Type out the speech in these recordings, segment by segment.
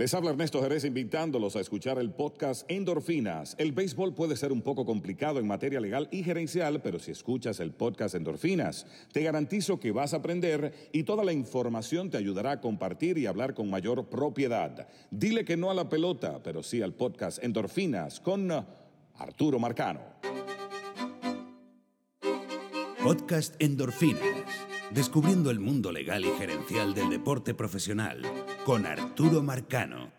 Les habla Ernesto Jerez invitándolos a escuchar el podcast Endorfinas. El béisbol puede ser un poco complicado en materia legal y gerencial, pero si escuchas el podcast Endorfinas, te garantizo que vas a aprender y toda la información te ayudará a compartir y hablar con mayor propiedad. Dile que no a la pelota, pero sí al podcast Endorfinas con uh, Arturo Marcano. Podcast Endorfinas. Descubriendo el mundo legal y gerencial del deporte profesional con Arturo Marcano.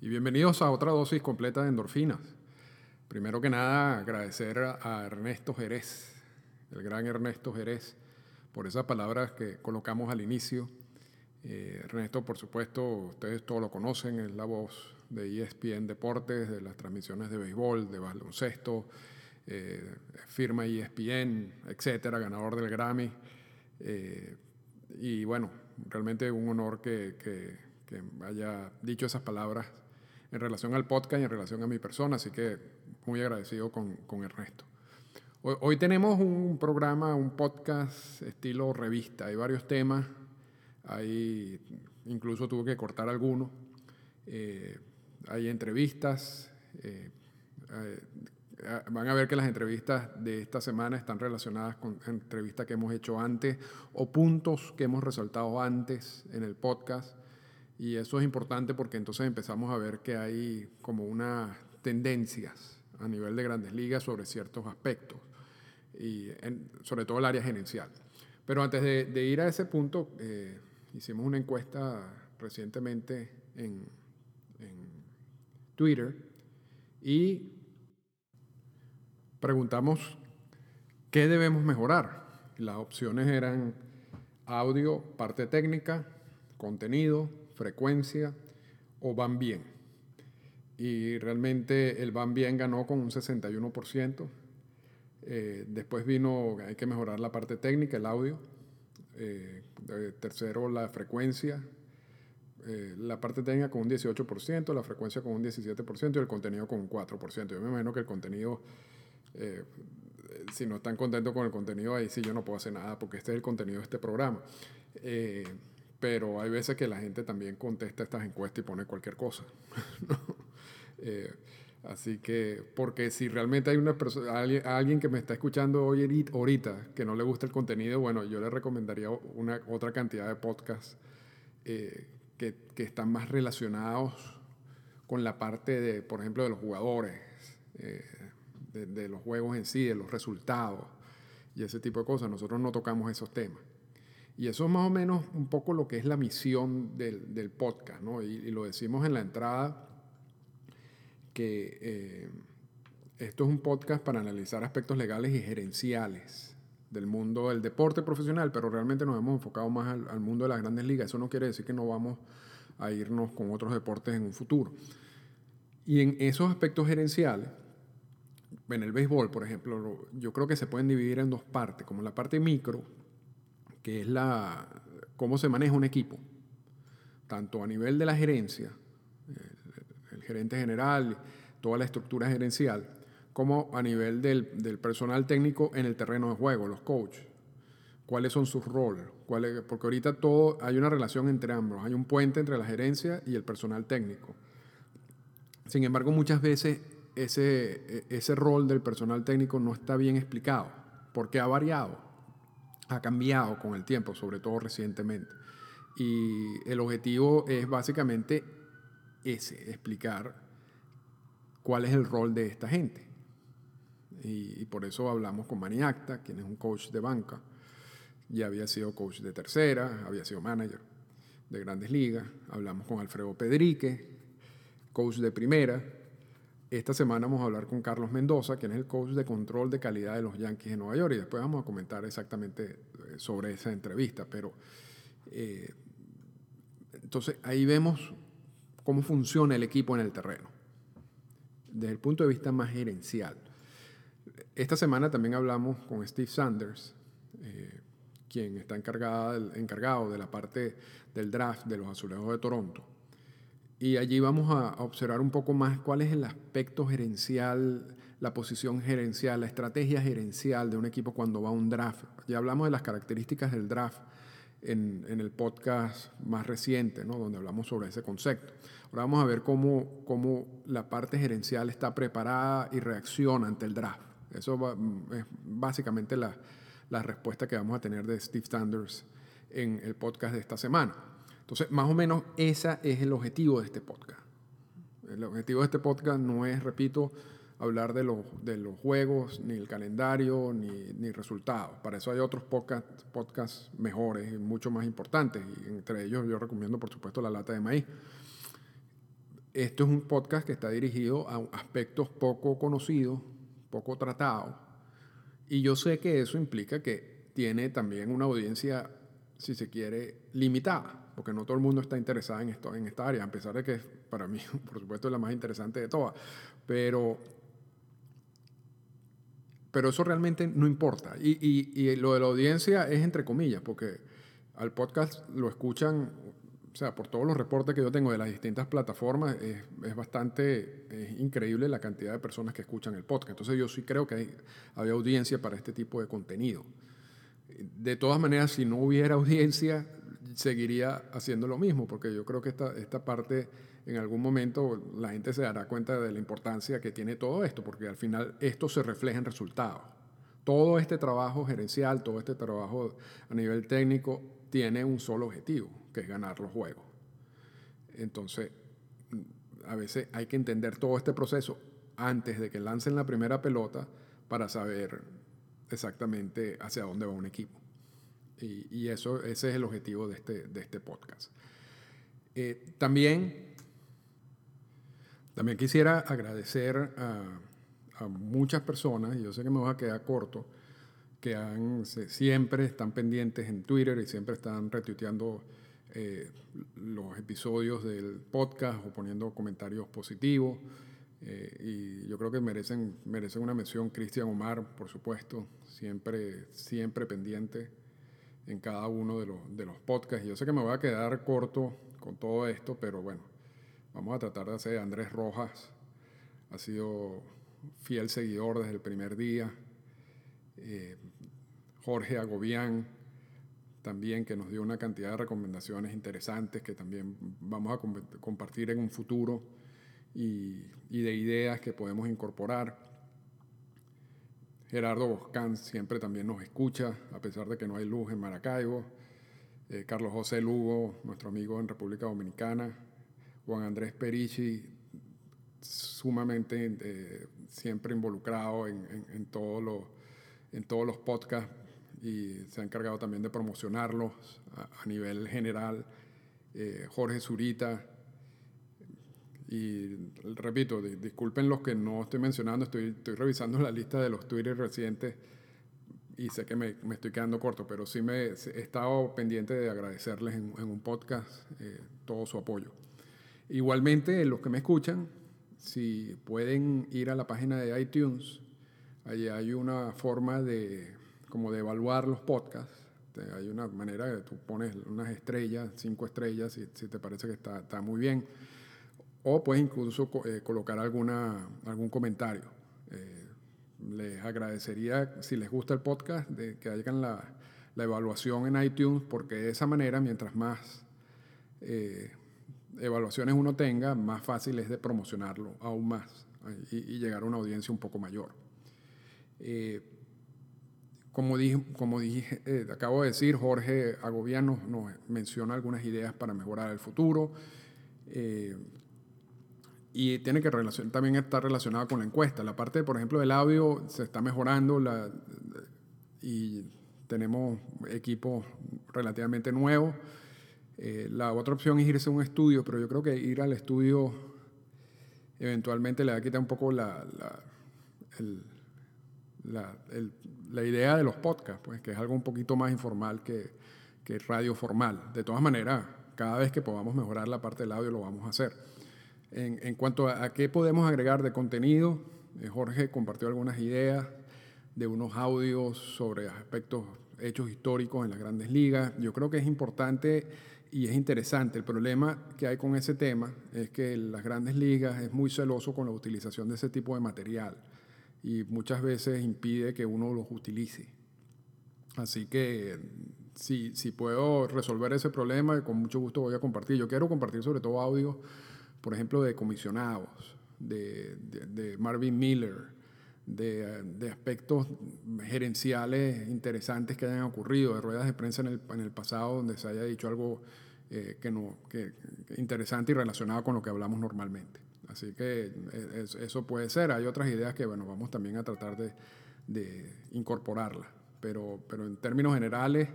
Y bienvenidos a otra dosis completa de endorfinas. Primero que nada, agradecer a Ernesto Jerez, el gran Ernesto Jerez, por esas palabras que colocamos al inicio. Eh, Ernesto, por supuesto, ustedes todos lo conocen, es la voz de ESPN Deportes, de las transmisiones de béisbol, de baloncesto, eh, firma ESPN, etcétera, ganador del Grammy. Eh, y bueno, realmente un honor que, que, haya dicho esas palabras en relación al podcast y en relación a mi persona, así que muy agradecido con, con Ernesto. Hoy, tenemos un programa, un podcast estilo revista, hay varios temas, hay, incluso tuve que cortar algunos, eh, hay entrevistas, eh, van a ver que las entrevistas de esta semana están relacionadas con entrevistas que hemos hecho antes o puntos que hemos resaltado antes en el podcast. Y eso es importante porque entonces empezamos a ver que hay como unas tendencias a nivel de grandes ligas sobre ciertos aspectos, y sobre todo el área gerencial. Pero antes de, ir a ese punto, eh, hicimos una encuesta recientemente en, en Twitter y preguntamos qué debemos mejorar. Las opciones eran audio, parte técnica, contenido, frecuencia o van bien. Y realmente el van bien ganó con un 61%. Eh, después vino, hay que mejorar la parte técnica, el audio. Eh, tercero, la frecuencia. Eh, la parte técnica con un 18%, la frecuencia con un 17% y el contenido con un 4%. Yo me imagino que el contenido eh, si no están contentos con el contenido, ahí sí yo no puedo hacer nada porque este es el contenido de este programa. Eh, pero hay veces que la gente también contesta estas encuestas y pone cualquier cosa. Eh, así que, porque si realmente hay una persona, alguien, que me está escuchando hoy ahorita que no le gusta el contenido, bueno, yo le recomendaría una, otra cantidad de podcasts que, que, están más relacionados con la parte de, por ejemplo, de los jugadores de, los juegos en sí, de los resultados y ese tipo de cosas. Nosotros no tocamos esos temas. Y eso es más o menos un poco lo que es la misión del, podcast, ¿no? Y, lo decimos en la entrada, que eh, esto es un podcast para analizar aspectos legales y gerenciales del mundo del deporte profesional, pero realmente nos hemos enfocado más al mundo de las grandes ligas. Eso no quiere decir que no vamos a irnos con otros deportes en un futuro. Y en esos aspectos gerenciales, en el béisbol, por ejemplo, yo creo que se pueden dividir en dos partes, como la parte micro, que es la cómo se maneja un equipo, tanto a nivel de la gerencia, el, gerente general, toda la estructura gerencial, como a nivel del, del, personal técnico en el terreno de juego, los coaches. ¿Cuáles son sus roles? porque ahorita todo hay una relación entre ambos, hay un puente entre la gerencia y el personal técnico. Sin embargo, muchas veces ese, e, ese rol del personal técnico no está bien explicado, porque ha variado, ha cambiado con el tiempo, sobre todo recientemente. Y el objetivo es básicamente ese, explicar cuál es el rol de esta gente. Y, por eso hablamos con Maniacta, quien es un coach de banca. Ya había sido coach de tercera, había sido manager de grandes ligas. Hablamos con Alfredo Pedrique, coach de primera, esta semana vamos a hablar con Carlos Mendoza, quien es el coach de control de calidad de los Yankees de Nueva York, y después vamos a comentar exactamente eh, sobre esa entrevista. Pero eh, entonces ahí vemos cómo funciona el equipo en el terreno, desde el punto de vista más gerencial. Esta semana también hablamos con Steve Sanders, eh, quien está encargado de la parte del draft de los Azulejos de Toronto. Y allí vamos a observar un poco más cuál es el aspecto gerencial, la posición gerencial, la estrategia gerencial de un equipo cuando va a un draft. Ya hablamos de las características del draft en, el podcast más reciente, ¿no? donde hablamos sobre ese concepto. Ahora vamos a ver cómo, cómo la parte gerencial está preparada y reacciona ante el draft. Eso es básicamente la, la respuesta que vamos a tener de Steve Sanders en el podcast de esta semana. Entonces, más o menos ese es el objetivo de este podcast. El objetivo de este podcast no es, repito, hablar de los, juegos, ni el calendario, ni, resultados. Para eso hay otros podcasts podcast mejores y mucho más importantes. Y entre ellos yo recomiendo, por supuesto, La Lata de Maíz. Esto es un podcast que está dirigido a aspectos poco conocidos, poco tratados. Y yo sé que eso implica que tiene también una audiencia, si se quiere, limitada, porque no todo el mundo está interesado en, esto, en esta área, a pesar de que para mí, por supuesto, es la más interesante de todas. Pero pero eso realmente no importa. Y, lo de la audiencia es entre comillas, porque al podcast lo escuchan, o sea, por todos los reportes que yo tengo de las distintas plataformas, es, bastante increíble la cantidad de personas que escuchan el podcast. Entonces yo sí creo que hay, hay audiencia para este tipo de contenido. De todas maneras, si no hubiera audiencia, seguiría haciendo lo mismo, porque yo creo que esta, esta parte en algún momento la gente se dará cuenta de la importancia que tiene todo esto, porque al final esto se refleja en resultados. Todo este trabajo gerencial, todo este trabajo a nivel técnico tiene un solo objetivo, que es ganar los juegos. Entonces, a veces hay que entender todo este proceso antes de que lancen la primera pelota para saber exactamente hacia dónde va un equipo. Y, eso, ese es el objetivo de este, de este podcast. Eh, también también quisiera agradecer a, muchas personas, y yo sé que me voy a quedar corto, que siempre están pendientes en Twitter y siempre están retuiteando eh, los episodios del podcast o poniendo comentarios positivos. Eh, y yo creo que merecen, merecen una mención Cristian Omar, por supuesto, siempre, siempre pendiente en cada uno de los, de los podcasts. Y yo sé que me voy a quedar corto con todo esto, pero bueno, Vamos a tratar de hacer Andrés Rojas, ha sido fiel seguidor desde el primer día. Eh, Jorge Agobián, también que nos dio una cantidad de recomendaciones interesantes que también vamos a compartir en un futuro y, de ideas que podemos incorporar. Gerardo Boscán siempre también nos escucha, a pesar de que no hay luz en Maracaibo. Eh, Carlos José Lugo, nuestro amigo en República Dominicana, Juan Andrés Perici, sumamente eh, siempre involucrado en, en, todos los podcasts y se ha encargado también de promocionarlos a, nivel general. Eh, Jorge Zurita. Y repito, disculpen los que no estoy mencionando, estoy, estoy revisando la lista de los Twitter recientes y sé que me, me, estoy quedando corto, pero sí me he estado pendiente de agradecerles en, un podcast eh, todo su apoyo. Igualmente, los que me escuchan, si pueden ir a la página de iTunes, allí hay una forma de, como de evaluar los podcasts. Hay una manera que tú pones unas estrellas, cinco estrellas, si, si te parece que está, está, muy bien. O puedes incluso eh, colocar alguna, algún comentario. Eh, les agradecería, si les gusta el podcast, de que hagan la, la evaluación en iTunes, porque de esa manera, mientras más eh, evaluaciones uno tenga, más fácil es de promocionarlo aún más y, llegar a una audiencia un poco mayor. Como dije, como dije acabo de decir, Jorge Agobiano nos menciona algunas ideas para mejorar el futuro. Y tiene que también estar relacionada con la encuesta. La parte, por ejemplo, del audio se está mejorando la, y tenemos equipos relativamente nuevos. Eh, la otra opción es irse a un estudio, pero yo creo que ir al estudio eventualmente le va a quitar un poco la, la, idea de los podcasts, pues, que es algo un poquito más informal que, que, radio formal. De todas maneras, cada vez que podamos mejorar la parte del audio lo vamos a hacer. En, cuanto a, qué podemos agregar de contenido, eh, Jorge compartió algunas ideas de unos audios sobre aspectos hechos históricos en las grandes ligas. Yo creo que es importante y es interesante. El problema que hay con ese tema es que las grandes ligas es muy celoso con la utilización de ese tipo de material y muchas veces impide que uno los utilice. Así que si, si puedo resolver ese problema, con mucho gusto voy a compartir. Yo quiero compartir sobre todo audio, por ejemplo, de comisionados, de, de, Marvin Miller, de, de, aspectos gerenciales interesantes que hayan ocurrido, de ruedas de prensa en el, en el pasado donde se haya dicho algo eh, que no, que, interesante y relacionado con lo que hablamos normalmente. Así que eh, eso puede ser. Hay otras ideas que, bueno, vamos también a tratar de, de incorporarlas. Pero, pero en términos generales,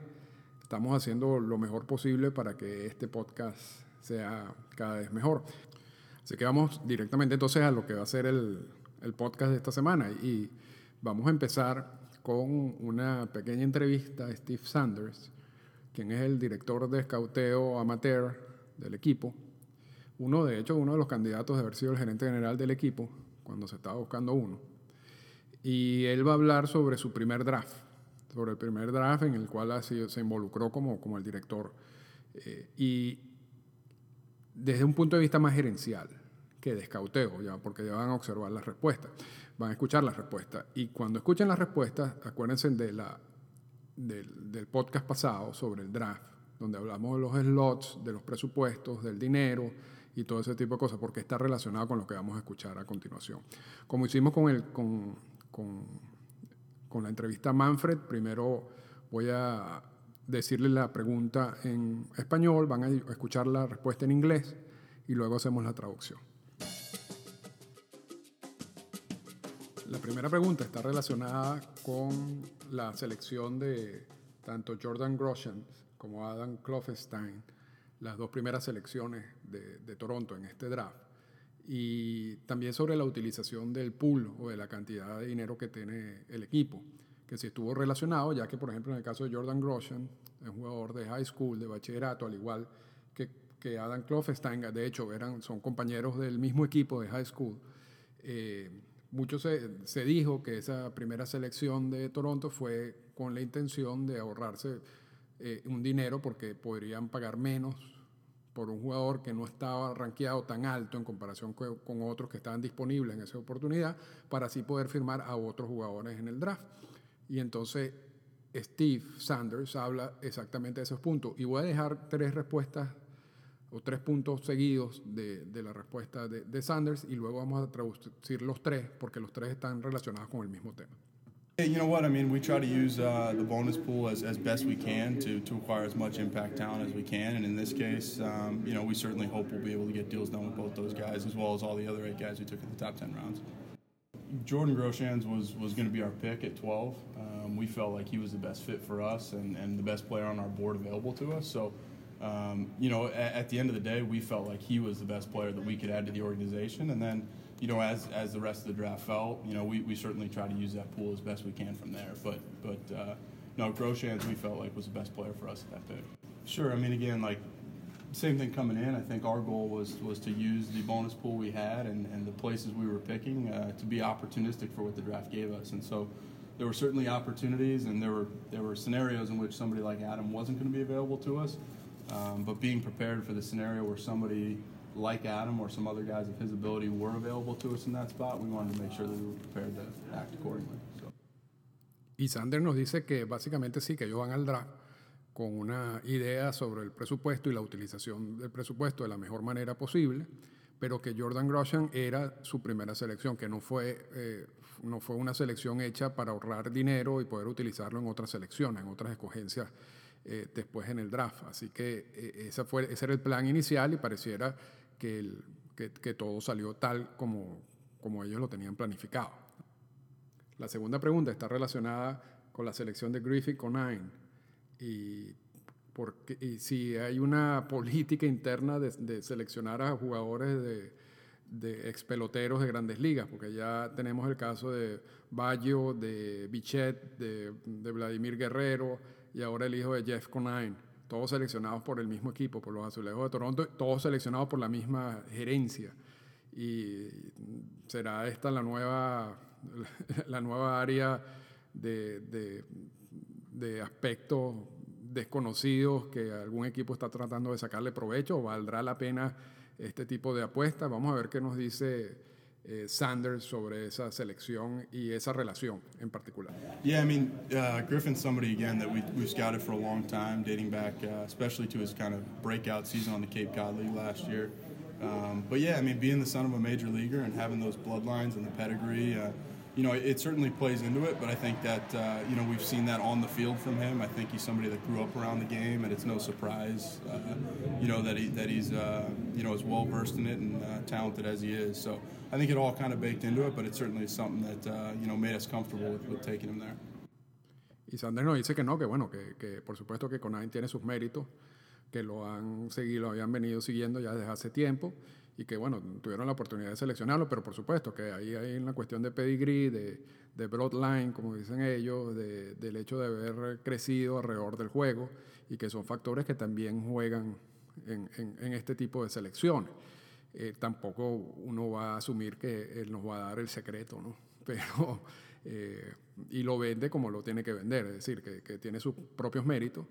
estamos haciendo lo mejor posible para que este podcast sea cada vez mejor. Así que vamos directamente entonces a lo que va a ser el, el podcast de esta semana. Y vamos a empezar con una pequeña entrevista a Steve Sanders, quien es el director de escauteo amateur del equipo. Uno, de hecho, uno de los candidatos de haber sido el gerente general del equipo cuando se estaba buscando uno. Y él va a hablar sobre su primer draft, sobre el primer draft en el cual se involucró como, como el director. Eh, y desde un punto de vista más gerencial que de escauteo, ya, porque ya van a observar las respuestas, van a escuchar las respuestas. Y cuando escuchen las respuestas, acuérdense de la, del, del podcast pasado sobre el draft, donde hablamos de los slots, de los presupuestos, del dinero y todo ese tipo de cosas, porque está relacionado con lo que vamos a escuchar a continuación. Como hicimos con, el, con, con, con la entrevista a Manfred, primero voy a decirle la pregunta en español, van a escuchar la respuesta en inglés y luego hacemos la traducción. La primera pregunta está relacionada con la selección de tanto Jordan Grosjean como Adam Klopfenstein, las dos primeras selecciones de, Toronto en este draft y también sobre la utilización del pool o de la cantidad de dinero que tiene el equipo, que si estuvo relacionado, ya que por ejemplo en el caso de Jordan Grosjean, es un jugador de high school, de bachillerato, al igual que, que Adam Klopfenstein, de hecho eran, son compañeros del mismo equipo de high school. Eh, mucho se, dijo que esa primera selección de Toronto fue con la intención de ahorrarse eh, un dinero porque podrían pagar menos por un jugador que no estaba rankeado tan alto en comparación con, otros que estaban disponibles en esa oportunidad, para así poder firmar a otros jugadores en el draft. Y entonces Steve Sanders habla exactamente de esos puntos. Y voy a dejar tres respuestas o tres puntos seguidos de, de la respuesta de, de Sanders y luego vamos a traducir los tres porque los tres están relacionados con el mismo tema. You know what? I mean, we try to use uh, the bonus pool as, as best we can to, to acquire as much impact talent as we can. And in this case, um, you know, we certainly hope we'll be able to get deals done with both those guys as well as all the other eight guys we took in the top 10 rounds. Jordan Groshans was, was going to be our pick at 12. Um, we felt like he was the best fit for us and, and the best player on our board available to us. So, um, you know, at, at the end of the day, we felt like he was the best player that we could add to the organization. And then, you know, as, as the rest of the draft fell, you know, we, we certainly try to use that pool as best we can from there. But, but uh, no, Groshans we felt like was the best player for us at that pick. Sure. I mean, again, like, same thing coming in. I think our goal was, was to use the bonus pool we had and, and the places we were picking uh, to be opportunistic for what the draft gave us. And so there were certainly opportunities and there were, there were scenarios in which somebody like Adam wasn't going to be available to us. Um, but being prepared for the scenario where somebody like Adam or some other guys of his ability were available to us in that spot, we wanted to make sure that we were prepared to act accordingly. So. Y Sander nos dice que básicamente sí, que ellos van al draft con una idea sobre el presupuesto y la utilización del presupuesto de la mejor manera posible, pero que Jordan Grosjean era su primera selección, que no fue, eh, no fue una selección hecha para ahorrar dinero y poder utilizarlo en otras selecciones, en otras escogencias eh, después en el draft. Así que eh, fue, ese era el plan inicial y pareciera que, el, que, que, todo salió tal como, como ellos lo tenían planificado. La segunda pregunta está relacionada con la selección de Griffith Conine y, porque, y si hay una política interna de, de seleccionar a jugadores de, de ex peloteros de grandes ligas, porque ya tenemos el caso de Baggio, de Bichet, de, de Vladimir Guerrero y ahora el hijo de Jeff Conine todos seleccionados por el mismo equipo, por los Azulejos de Toronto, todos seleccionados por la misma gerencia. Y será esta la nueva, la nueva área de, de, de aspectos desconocidos que algún equipo está tratando de sacarle provecho, o valdrá la pena este tipo de apuestas. Vamos a ver qué nos dice eh, Sanders sobre esa selección y esa relación en particular. Yeah, I mean, uh, Griffin's somebody again that we, we've scouted for a long time, dating back uh, especially to his kind of breakout season on the Cape Cod League last year. Um, but yeah, I mean, being the son of a major leaguer and having those bloodlines and the pedigree, uh, you know, it, certainly plays into it. But I think that uh, you know we've seen that on the field from him. I think he's somebody that grew up around the game, and it's no surprise, uh, you know, that he that he's uh, you know as well versed in it and uh, talented as he is. So I think it all kind of baked into it, but it certainly is something that uh, you know made us comfortable with, with taking him there. Y Sanders nos dice que no, que bueno, que, que por supuesto que Conain tiene sus méritos, que lo han seguido, lo habían venido siguiendo ya desde hace tiempo y que bueno, tuvieron la oportunidad de seleccionarlo, pero por supuesto que ahí hay una cuestión de pedigree, de, de broadline, como dicen ellos, de, del hecho de haber crecido alrededor del juego y que son factores que también juegan en, en, este tipo de selecciones. Eh, tampoco uno va a asumir que él nos va a dar el secreto, ¿no? Pero, eh, y lo vende como lo tiene que vender, es decir, que, que tiene sus propios méritos,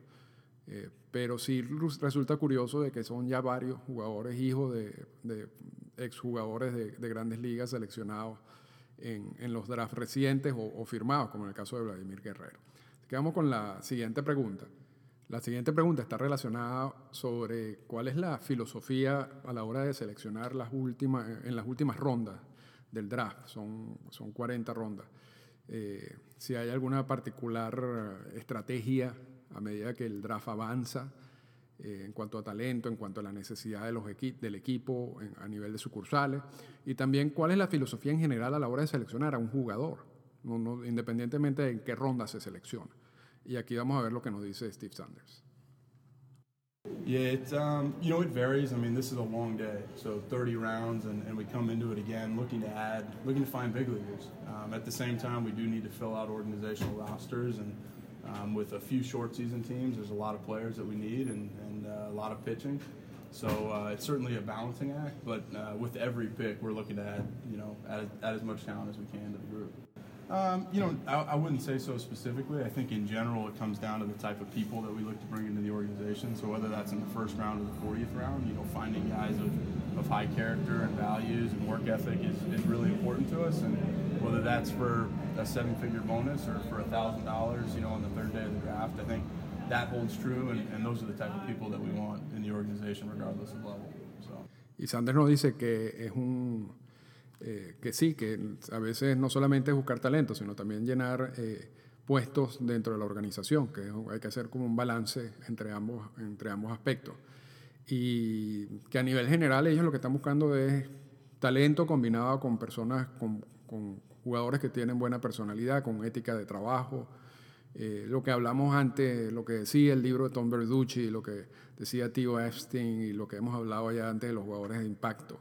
eh, pero sí resulta curioso de que son ya varios jugadores, hijos de, de exjugadores de, de, grandes ligas seleccionados en, en los drafts recientes o, o, firmados, como en el caso de Vladimir Guerrero. Quedamos con la siguiente pregunta. La siguiente pregunta está relacionada sobre cuál es la filosofía a la hora de seleccionar las últimas, en las últimas rondas del draft. Son, son 40 rondas. Eh, si hay alguna particular estrategia a medida que el draft avanza eh, en cuanto a talento, en cuanto a la necesidad de los del equipo a nivel de sucursales y también cuál es la filosofía en general a la hora de seleccionar a un jugador, no, independientemente de en qué ronda se selecciona. Y aquí vamos a ver lo que nos dice Steve Sanders. Yeah, um, you know it varies. I mean, this is a long day, so 30 rounds, and, and we come into it again looking to add, looking to find big leaguers. Um, at the same time, we do need to fill out organizational rosters, and um, with a few short season teams, there's a lot of players that we need and, and uh, a lot of pitching. So uh, it's certainly a balancing act, but uh, with every pick, we're looking to add, you know, add, add as much talent as we can to the group. Um, you know, I, I, wouldn't say so specifically. I think in general it comes down to the type of people that we look to bring into the organization. So whether that's in the first round or the 40th round, you know, finding guys of, of high character and values and work ethic is, is really important to us. And whether that's for a seven-figure bonus or for $1,000, you know, on the third day of the draft, I think that holds true. And, and those are the type of people that we want in the organization regardless of level. So. Y Sanders nos dice que es un eh, que sí, que a veces no solamente es buscar talento, sino también llenar eh, puestos dentro de la organización, que hay que hacer como un balance entre ambos, entre ambos aspectos. Y que a nivel general ellos lo que están buscando es talento combinado con personas, con, con jugadores que tienen buena personalidad, con ética de trabajo. Eh, lo que hablamos antes, lo que decía el libro de Tom Verducci, lo que decía Tío Epstein y lo que hemos hablado ya antes de los jugadores de impacto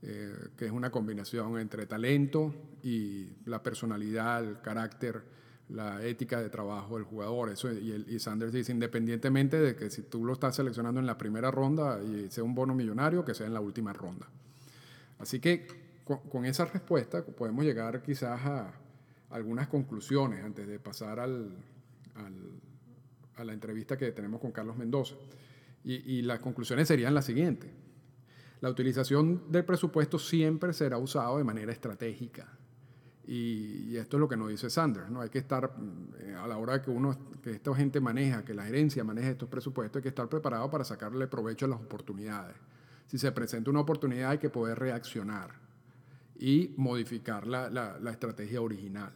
eh, que es una combinación entre talento y la personalidad, el carácter, la ética de trabajo del jugador. Eso, y, el, y, Sanders dice, independientemente de que si tú lo estás seleccionando en la primera ronda y sea un bono millonario, que sea en la última ronda. Así que con, con esa respuesta podemos llegar quizás a algunas conclusiones antes de pasar al, a la entrevista que tenemos con Carlos Mendoza. Y, las conclusiones serían las siguientes. La utilización del presupuesto siempre será usado de manera estratégica. Y, esto es lo que nos dice Sanders, ¿no? Hay que estar, eh, a la hora que uno, que esta gente maneja, que la gerencia maneje estos presupuestos, hay que estar preparado para sacarle provecho a las oportunidades. Si se presenta una oportunidad hay que poder reaccionar y modificar la, la, estrategia original.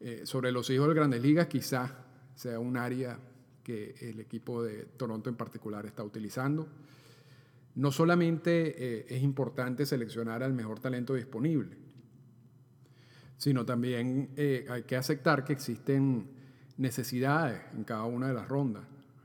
Eh, sobre los hijos de grandes ligas quizás sea un área que el equipo de Toronto en particular está utilizando. No solamente eh, es importante seleccionar al mejor talento disponible, sino también eh, hay que aceptar que existen necesidades en cada una de las rondas,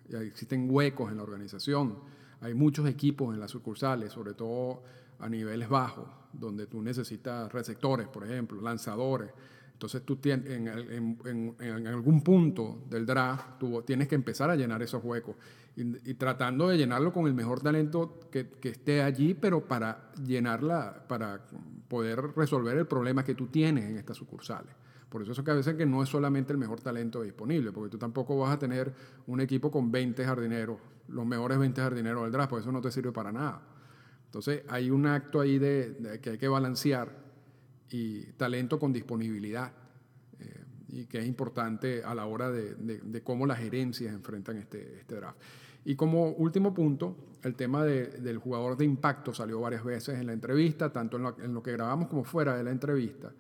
existen huecos en la organización, hay muchos equipos en las sucursales, sobre todo a niveles bajos, donde tú necesitas receptores, por ejemplo, lanzadores. Entonces tú tienes, en, algún punto del draft tienes que empezar a llenar esos huecos y, tratando de llenarlo con el mejor talento que, que, esté allí, pero para llenarla, para poder resolver el problema que tú tienes en estas sucursales. Por eso es que a veces que no es solamente el mejor talento disponible, porque tú tampoco vas a tener un equipo con 20 jardineros, los mejores 20 jardineros del draft, porque eso no te sirve para nada. Entonces hay un acto ahí de, de que hay que balancear y talento con disponibilidad, eh, y que es importante a la hora de, de, cómo las gerencias enfrentan este, este, draft. Y como último punto, el tema del jugador de impacto salió varias veces en la entrevista, tanto en lo, en lo que grabamos como fuera de la entrevista.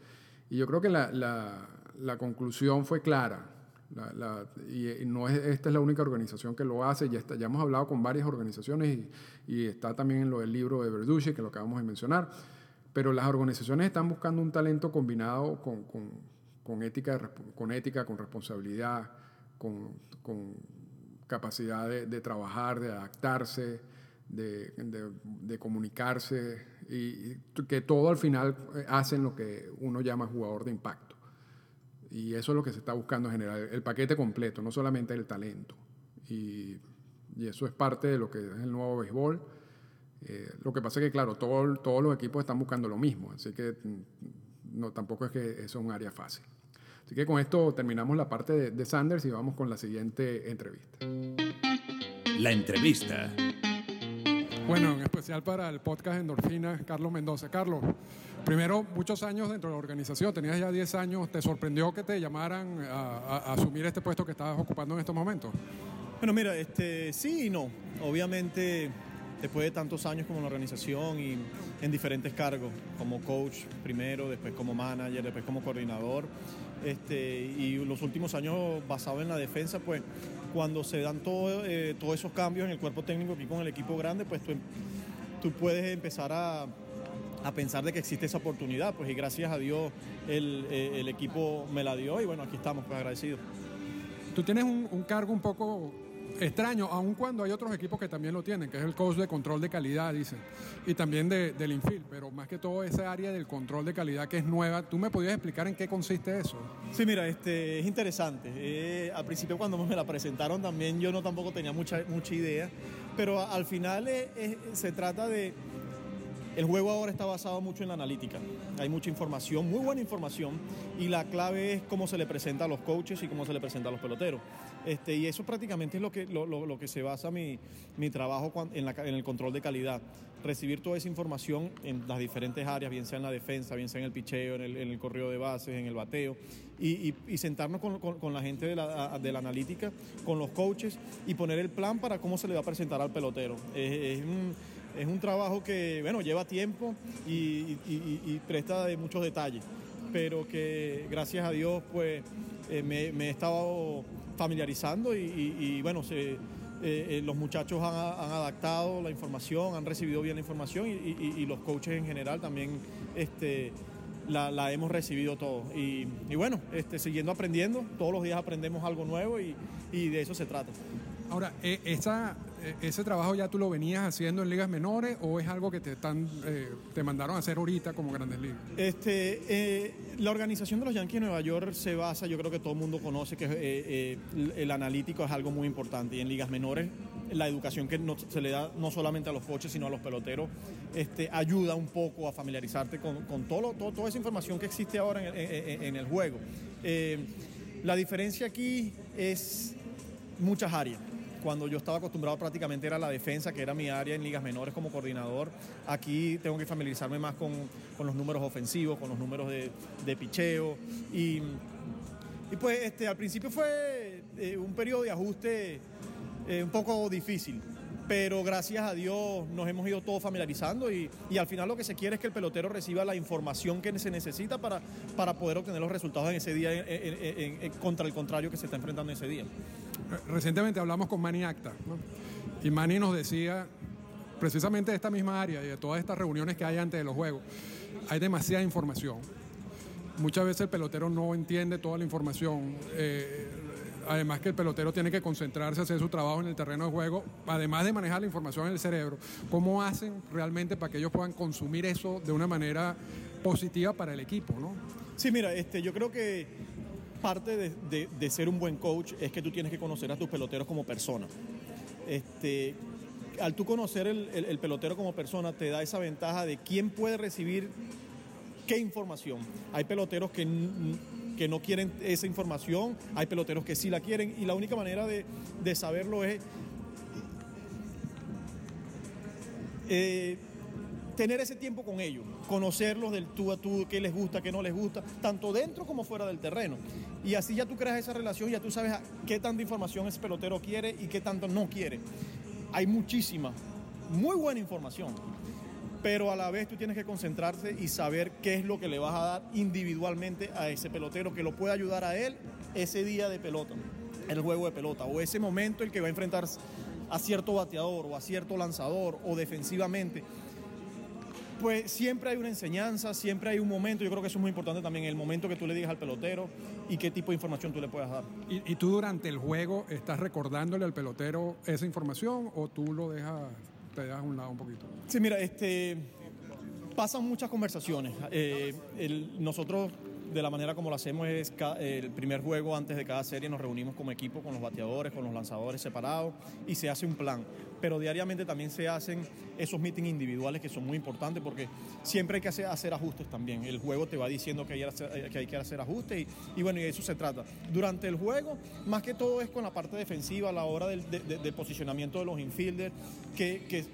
Y yo creo que la, la, la conclusión fue clara. Y, no es, esta es la única organización que lo hace, ya, está, ya hemos hablado con varias organizaciones y, y, está también en lo del libro de Verducci, que lo acabamos de mencionar, pero las organizaciones están buscando un talento combinado con, con, con ética, con ética, con responsabilidad, con, con capacidad de, trabajar, de adaptarse, de, de, comunicarse y que todo al final eh, hacen lo que uno llama jugador de impacto. Y eso es lo que se está buscando en general, el paquete completo, no solamente el talento. Y, y eso es parte de lo que es el nuevo béisbol. Eh, lo que pasa es que, claro, todo, todos los equipos están buscando lo mismo, así que mm, no, tampoco es que eso es un área fácil. Así que con esto terminamos la parte de, de Sanders y vamos con la siguiente entrevista. La entrevista. Bueno, en especial para el podcast Endorfina, Carlos Mendoza. Carlos, primero, muchos años dentro de la organización, tenías ya 10 años, ¿te sorprendió que te llamaran a, a, asumir este puesto que estabas ocupando en estos momentos? Bueno, mira, este, sí y no. Obviamente, después de tantos años como en la organización y en diferentes cargos, como coach primero, después como manager, después como coordinador, este, y los últimos años basado en la defensa, pues cuando se dan todo, eh, todos esos cambios en el cuerpo técnico aquí con el equipo grande, pues tú, tú puedes empezar a, a, pensar de que existe esa oportunidad, pues y gracias a Dios el, eh, el equipo me la dio y bueno, aquí estamos, pues agradecidos. Tú tienes un cargo un poco extraño, aun cuando hay otros equipos que también lo tienen, que es el coach de control de calidad, dicen, y también de, del infield, pero más que todo esa área del control de calidad que es nueva, ¿tú me podías explicar en qué consiste eso? Sí, mira, este, es interesante. Eh, al principio cuando me la presentaron también yo no tampoco tenía mucha, mucha idea, pero al final se trata de el juego ahora está basado mucho en la analítica. Hay mucha información, muy buena información, y la clave es cómo se le presenta a los coaches y cómo se le presenta a los peloteros. Este, y eso prácticamente es lo que, lo, lo, lo que se basa mi, mi trabajo en, la, en, el control de calidad. Recibir toda esa información en las diferentes áreas, bien sea en la defensa, bien sea en el picheo, en el, en correo de bases, en el bateo, y, sentarnos con, con, la gente de la, de la, analítica, con los coaches, y poner el plan para cómo se le va a presentar al pelotero. Es, es es un trabajo que, bueno, lleva tiempo y, y, y, presta de muchos detalles, pero que gracias a Dios, pues, eh, me, he estado familiarizando y, bueno, eh, eh, los muchachos han, adaptado la información, han recibido bien la información y, los coaches en general también este, la, hemos recibido todo. Y, bueno, este, siguiendo aprendiendo, todos los días aprendemos algo nuevo y, de eso se trata. Ahora, eh, ¿ese trabajo ya tú lo venías haciendo en ligas menores o es algo que te, están, eh, te mandaron a hacer ahorita como grandes ligas? Este, eh, la organización de los Yankees de Nueva York se basa, yo creo que todo el mundo conoce que eh, eh, el analítico es algo muy importante y en ligas menores la educación que se le da no solamente a los coches sino a los peloteros este, ayuda un poco a familiarizarte con, con todo, todo, toda esa información que existe ahora en el juego. la diferencia aquí es muchas áreas cuando yo estaba acostumbrado prácticamente era la defensa, que era mi área en ligas menores como coordinador. Aquí tengo que familiarizarme más con, con los números ofensivos, con los números de, picheo. Y, y, pues este, al principio fue eh, un periodo de ajuste eh, un poco difícil pero gracias a Dios nos hemos ido todos familiarizando y, y, al final lo que se quiere es que el pelotero reciba la información que se necesita para, para poder obtener los resultados en ese día contra el contrario que se está enfrentando en ese día. Recientemente hablamos con Manny Acta y Manny nos decía precisamente de esta misma área y de todas estas reuniones que hay antes de los juegos, hay demasiada información. Muchas veces el pelotero no entiende toda la información. Eh, además que el pelotero tiene que concentrarse, hacer su trabajo en el terreno de juego, además de manejar la información en el cerebro. ¿Cómo hacen realmente para que ellos puedan consumir eso de una manera positiva para el equipo? ¿no? Sí, mira, este, yo creo que parte de, ser un buen coach es que tú tienes que conocer a tus peloteros como persona. Este, al tú conocer el, pelotero como persona, te da esa ventaja de quién puede recibir qué información. Hay peloteros que que no quieren esa información, hay peloteros que sí la quieren y la única manera de, de saberlo es eh, tener ese tiempo con ellos, conocerlos del tú a tú, qué les gusta, qué no les gusta, tanto dentro como fuera del terreno. Y así ya tú creas esa relación, ya tú sabes qué tanta información ese pelotero quiere y qué tanto no quiere. Hay muchísima, muy buena información, pero a la vez tú tienes que concentrarte y saber qué es lo que le vas a dar individualmente a ese pelotero que lo pueda ayudar a él ese día de pelota, el juego de pelota, o ese momento el que va a enfrentar a cierto bateador o a cierto lanzador o defensivamente pues siempre hay una enseñanza, siempre hay un momento, yo creo que eso es muy importante también, el momento que tú le digas al pelotero y qué tipo de información tú le puedas dar. ¿Y, tú durante el juego estás recordándole al pelotero esa información o tú lo dejas, te dejas a un lado un poquito? Sí, mira, este, pasan muchas conversaciones. Eh, nosotros de la manera como lo hacemos es el primer juego antes de cada serie nos reunimos como equipo con los bateadores, con los lanzadores separados y se hace un plan. Pero diariamente también se hacen esos meetings individuales que son muy importantes porque siempre hay que hacer, hacer ajustes también. El juego te va diciendo que hay que, hay que hacer ajustes y, bueno, y de eso se trata. Durante el juego, más que todo es con la parte defensiva, a la hora del de, posicionamiento de los infielders, que, que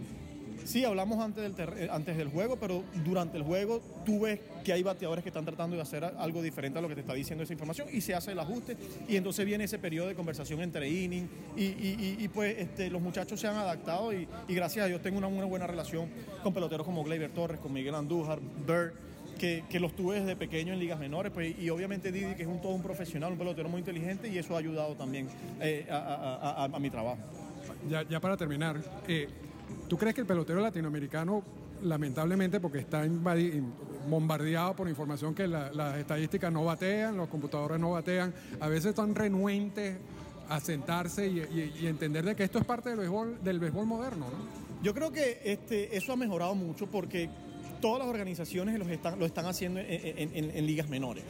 Sí, hablamos antes del, eh, antes del juego, pero durante el juego tú ves que hay bateadores que están tratando de hacer algo diferente a lo que te está diciendo esa información y se hace el ajuste y entonces viene ese periodo de conversación entre innings y, pues este, los muchachos se han adaptado y, gracias a Dios tengo una, muy buena relación con peloteros como Gleyber Torres, con Miguel Andújar, Bird. Que, los tuve desde pequeño en ligas menores, pues, y obviamente Didi, que es un todo un profesional, un pelotero muy inteligente, y eso ha ayudado también eh, a, mi trabajo. Ya, ya para terminar, eh, ¿Tú crees que el pelotero latinoamericano, lamentablemente, porque está bombardeado por información que las estadísticas no batean, los computadores no batean, a veces están renuentes a sentarse y, entender de que esto es parte del béisbol, del béisbol moderno, ¿no? Yo creo que este, eso ha mejorado mucho porque todas las organizaciones lo están, lo están haciendo en, ligas menores.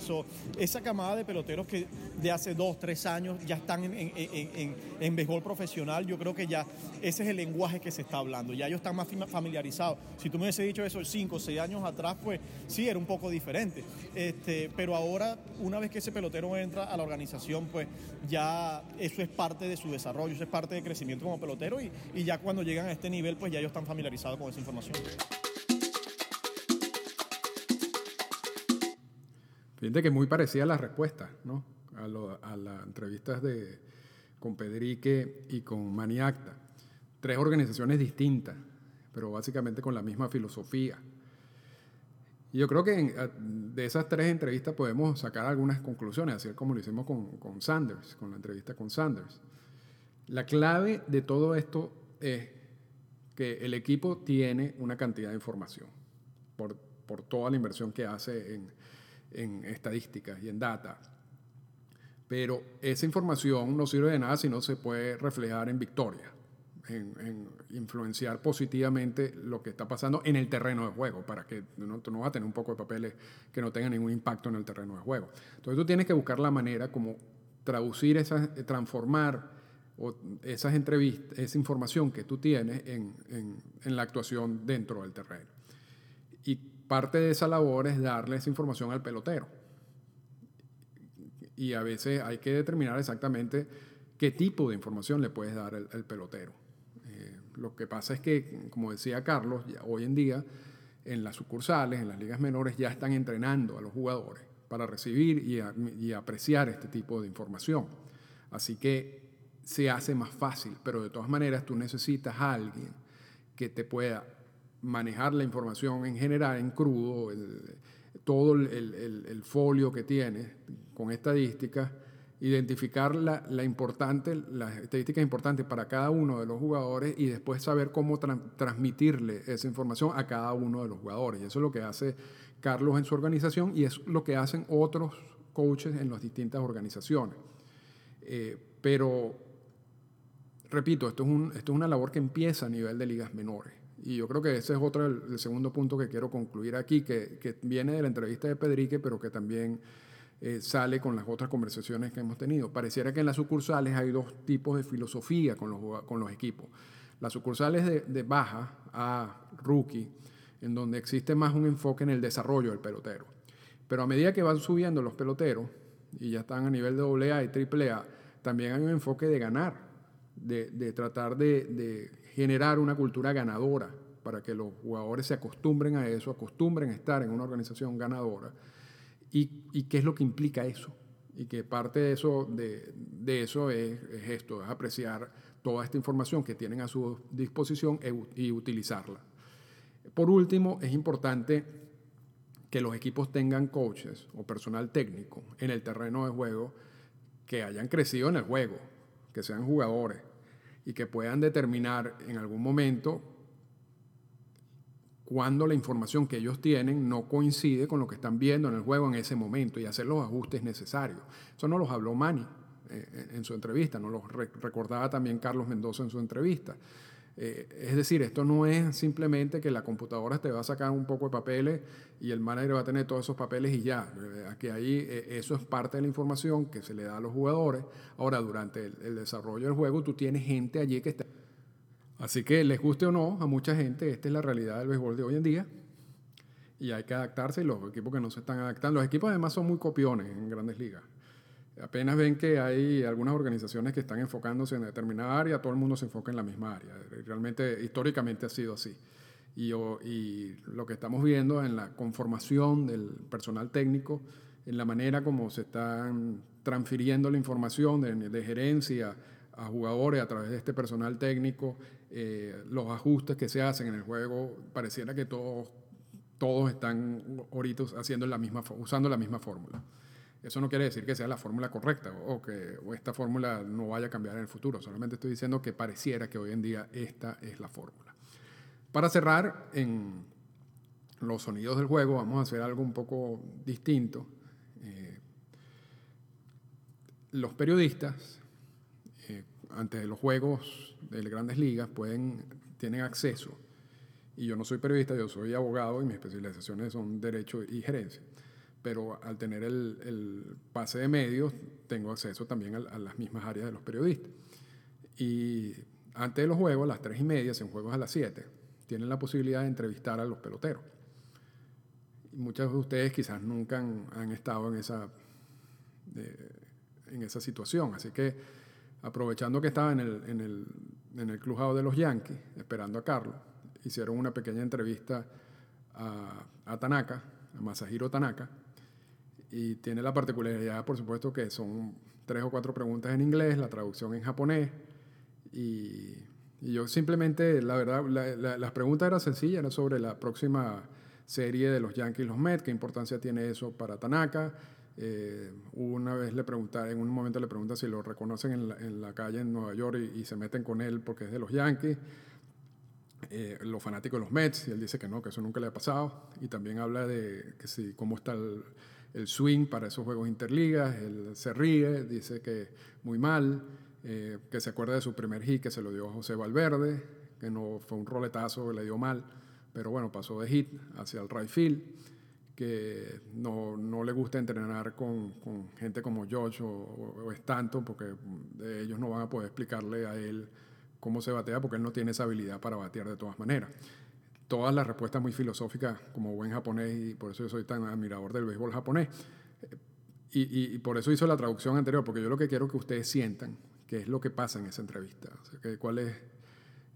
esa camada de peloteros que de hace dos, tres años ya están en, béisbol profesional, yo creo que ya ese es el lenguaje que se está hablando. Ya ellos están más familiarizados. Si tú me hubiese dicho eso cinco o seis años atrás, pues sí, era un poco diferente. Este, pero ahora, una vez que ese pelotero entra a la organización, pues ya eso es parte de su desarrollo, eso es parte de crecimiento como pelotero y ya cuando llegan a este nivel, pues ya ellos están familiarizados con esa información. Fíjate que muy parecida la respuesta, ¿no? A, las entrevistas de, con Pedrique y con Maniacta. Tres organizaciones distintas, pero básicamente con la misma filosofía. Yo creo que de esas tres entrevistas podemos sacar algunas conclusiones, así como lo hicimos con, con Sanders, con la entrevista con Sanders. La clave de todo esto es que el equipo tiene una cantidad de información por, por toda la inversión que hace en, en estadísticas y en data. Pero esa información no sirve de nada si no se puede reflejar en victoria, en, influenciar positivamente lo que está pasando en el terreno de juego, para que no, tú no vas a tener un poco de papeles que no tengan ningún impacto en el terreno de juego. Entonces tú tienes que buscar la manera como traducir, esa, transformar esas entrevistas, esa información que tú tienes en, en la actuación dentro del terreno. Y parte de esa labor es darle esa información al pelotero. Y a veces hay que determinar exactamente qué tipo de información le puedes dar al, pelotero. Eh, lo que pasa es que, como decía Carlos, hoy en día en las sucursales, en las ligas menores, ya están entrenando a los jugadores para recibir y, y apreciar este tipo de información. Así que se hace más fácil, pero de todas maneras tú necesitas a alguien que te pueda manejar la información en general, en crudo, todo el, folio que tiene con estadísticas, identificar la, importante, las estadísticas importantes para cada uno de los jugadores y después saber cómo transmitirle esa información a cada uno de los jugadores. Y eso es lo que hace Carlos en su organización y es lo que hacen otros coaches en las distintas organizaciones. Eh, pero, repito, esto es, un, esto es una labor que empieza a nivel de ligas menores. Y yo creo que ese es otro, el, segundo punto que quiero concluir aquí, que, que, viene de la entrevista de Pedrique, pero que también eh, sale con las otras conversaciones que hemos tenido. Pareciera que en las sucursales hay dos tipos de filosofía con los, con los equipos. Las sucursales de, de baja a rookie, en donde existe más un enfoque en el desarrollo del pelotero. Pero a medida que van subiendo los peloteros, y ya están a nivel de AA y AAA, también hay un enfoque de ganar, de, de tratar de, de generar una cultura ganadora para que los jugadores se acostumbren a eso, acostumbren a estar en una organización ganadora. ¿Y, y qué es lo que implica eso? Y que parte de eso, de, eso es, es, esto, es apreciar toda esta información que tienen a su disposición e, y utilizarla. Por último, es importante que los equipos tengan coaches o personal técnico en el terreno de juego que hayan crecido en el juego, que sean jugadores y que puedan determinar en algún momento cuando la información que ellos tienen no coincide con lo que están viendo en el juego en ese momento y hacer los ajustes necesarios. Eso no los habló Manny eh, en su entrevista, no los recordaba también Carlos Mendoza en su entrevista. Eh, es decir, esto no es simplemente que la computadora te va a sacar un poco de papeles y el manager va a tener todos esos papeles y ya. Eh, aquí ahí eh, eso es parte de la información que se le da a los jugadores. Ahora, durante el, desarrollo del juego, tú tienes gente allí que está. Así que les guste o no a mucha gente, esta es la realidad del béisbol de hoy en día. Y hay que adaptarse y los equipos que no se están adaptando. Los equipos además son muy copiones en grandes ligas. Apenas ven que hay algunas organizaciones que están enfocándose en determinada área, todo el mundo se enfoca en la misma área. Realmente, históricamente ha sido así. Y, lo que estamos viendo en la conformación del personal técnico, en la manera como se están transfiriendo la información de, de gerencia a jugadores a través de este personal técnico, eh, los ajustes que se hacen en el juego, pareciera que todos, todos están ahorita haciendo la misma, usando la misma fórmula. Eso no quiere decir que sea la fórmula correcta o que esta fórmula no vaya a cambiar en el futuro. Solamente estoy diciendo que pareciera que hoy en día esta es la fórmula. Para cerrar, en los sonidos del juego vamos a hacer algo un poco distinto. Eh, los periodistas, eh, antes de los juegos de grandes ligas, tienen acceso. Y yo no soy periodista, yo soy abogado y mis especializaciones son derecho y gerencia pero al tener el, el, pase de medios tengo acceso también a, a, las mismas áreas de los periodistas. Y antes de los juegos, a las 3 y media, si un juego es a las 7, tienen la posibilidad de entrevistar a los peloteros. Y muchos de ustedes quizás nunca han, han estado en esa, de, en esa situación, así que aprovechando que estaba en el, en el, en el clubhouse de los Yankees, esperando a Carlos, hicieron una pequeña entrevista a, a Tanaka, a Masahiro Tanaka, y tiene la particularidad, por supuesto, que son tres o cuatro preguntas en inglés, la traducción en japonés. Y, y yo simplemente, la verdad, la, la, las preguntas eran sencillas, eran sobre la próxima serie de los Yankees los Mets, qué importancia tiene eso para Tanaka. Eh, una vez le pregunta, en un momento le pregunta si lo reconocen en la, en la calle en Nueva York y, y, se meten con él porque es de los Yankees. Eh, los fanáticos de los Mets, y él dice que no, que eso nunca le ha pasado. Y también habla de que si, cómo está el, el swing para esos juegos interligas, él se ríe, dice que muy mal, eh, que se acuerda de su primer hit que se lo dio a José Valverde, que no fue un roletazo le dio mal, pero bueno, pasó de hit hacia el right field, que no, no le gusta entrenar con, gente como Josh o, o, Stanton, porque ellos no van a poder explicarle a él cómo se batea, porque él no tiene esa habilidad para batear de todas maneras todas las respuestas muy filosóficas como buen japonés y por eso yo soy tan admirador del béisbol japonés. Y, y, y, por eso hizo la traducción anterior, porque yo lo que quiero que ustedes sientan, que es lo que pasa en esa entrevista, o sea, que, cuál es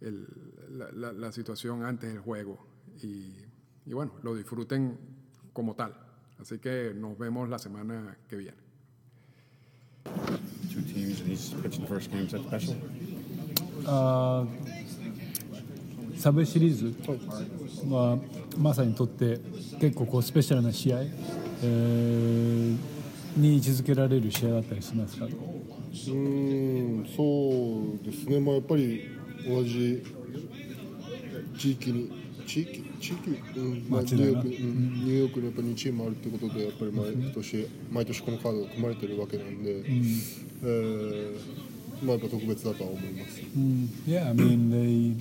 el, la, la, la, situación antes del juego y, y, bueno, lo disfruten como tal. Así que nos vemos la semana que viene. Two teams and he's pitching the first game. Is that special? Uh, サブシリーズはまさにとって結構こうスペシャルな試合、えー、に位置づけられる試合だったりしますか？うんそうですね、まあ、やっぱり同じ地域に地域地域、うん。まあ、ニューヨーク、うん、ニューヨークにやっぱ2チームあるってことでやっぱり毎年、うん、毎年このカードが組まれてるわけなんで、うん、えー、まあやっぱ特別だとは思います。うん、yeah, I mean, they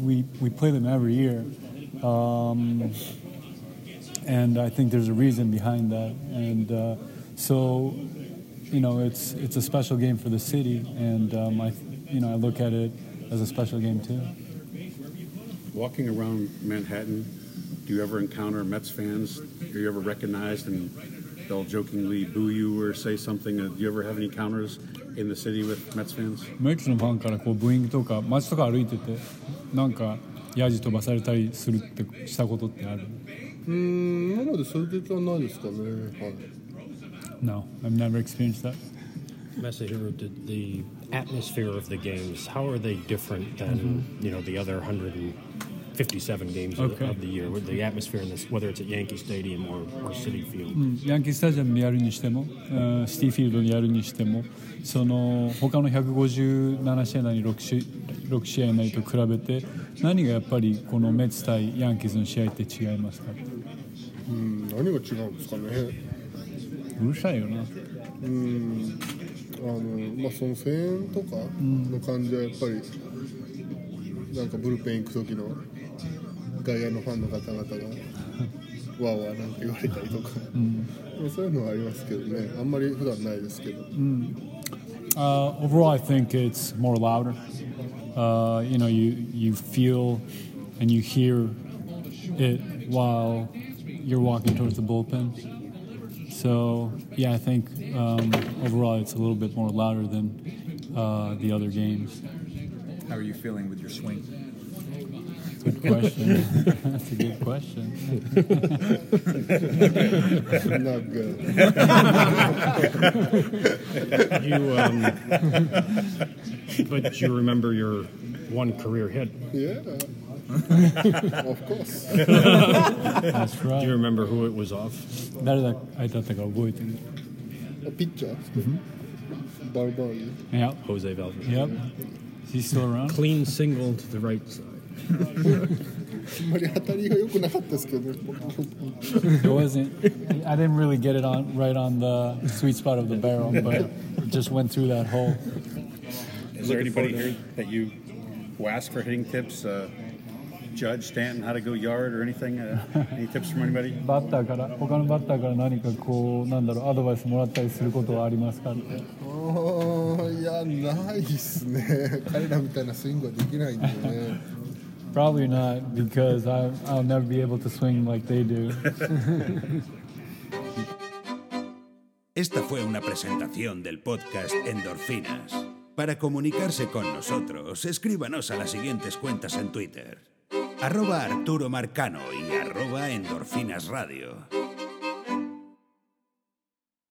we we play them every year, um, and I think there's a reason behind that. And uh, so, you know, it's it's a special game for the city, and um, I, you know, I look at it as a special game too. Walking around Manhattan, do you ever encounter Mets fans? Are you ever recognized and they'll jokingly boo you or say something? Do you ever have any encounters in the city with Mets fans? メッツのファンからこうブーイングとか街とか歩いててなんか ヤジ飛ばされたりするってしたことってあるうーん今までそういう経験はないですかねはい No, I've never experienced that. Masahiro, did the atmosphere of the games, how are they different than, you know, the other 157 games of- Okay. of the year? With the atmosphere in this, whether it's at Yankee Stadium or, or City Field? うんヤンキースタジアムでやるにしても、うんシティフィールドでやるにしてもその他の157試合なり 6, 試6試合なりと比べて何がやっぱりこのメッツ対ヤンキースの試合って違いますか？うん何が違うんですかねうるさいよなうんあのまあその声援とかの感じはやっぱりなんかブルペン行く時の外野のファンの方々がわーわーなんて言われたりとか、まあそういうのはありますけどねあんまり普段ないですけど、 Uh, overall, I think it's more louder. Uh, you know, you you feel and you hear it while you're walking towards the bullpen. So yeah, I think um, overall it's a little bit more louder than uh, the other games. How are you feeling with your swing? Good question. That's a good question. Not good. you, um, but you remember your one career hit. Yeah. of course. That's right. Do you remember who it was off? Nerede? I don't think I would. A picture. Mm-hmm. Yeah. Jose Valverde. Yep. Is he still around? Clean single to the right side. It wasn't. I didn't really get it on right on the sweet spot of the barrel, but just went through that hole. Is there anybody here that you who asked for hitting tips? Uh, Judge Stanton how to go yard or anything? Uh, any tips from anybody? バッターから他のバッターから何かこうなんだろうアドバイスもらったりすることはありますか？いやないっすね。彼らみたいなスイングはできないんでね。Probably not because I, I'll never be able to swing like they do. Esta fue una presentación del podcast Endorfinas. Para comunicarse con nosotros, escríbanos a las siguientes cuentas en Twitter. Arroba Arturo Marcano y arroba Endorfinas Radio.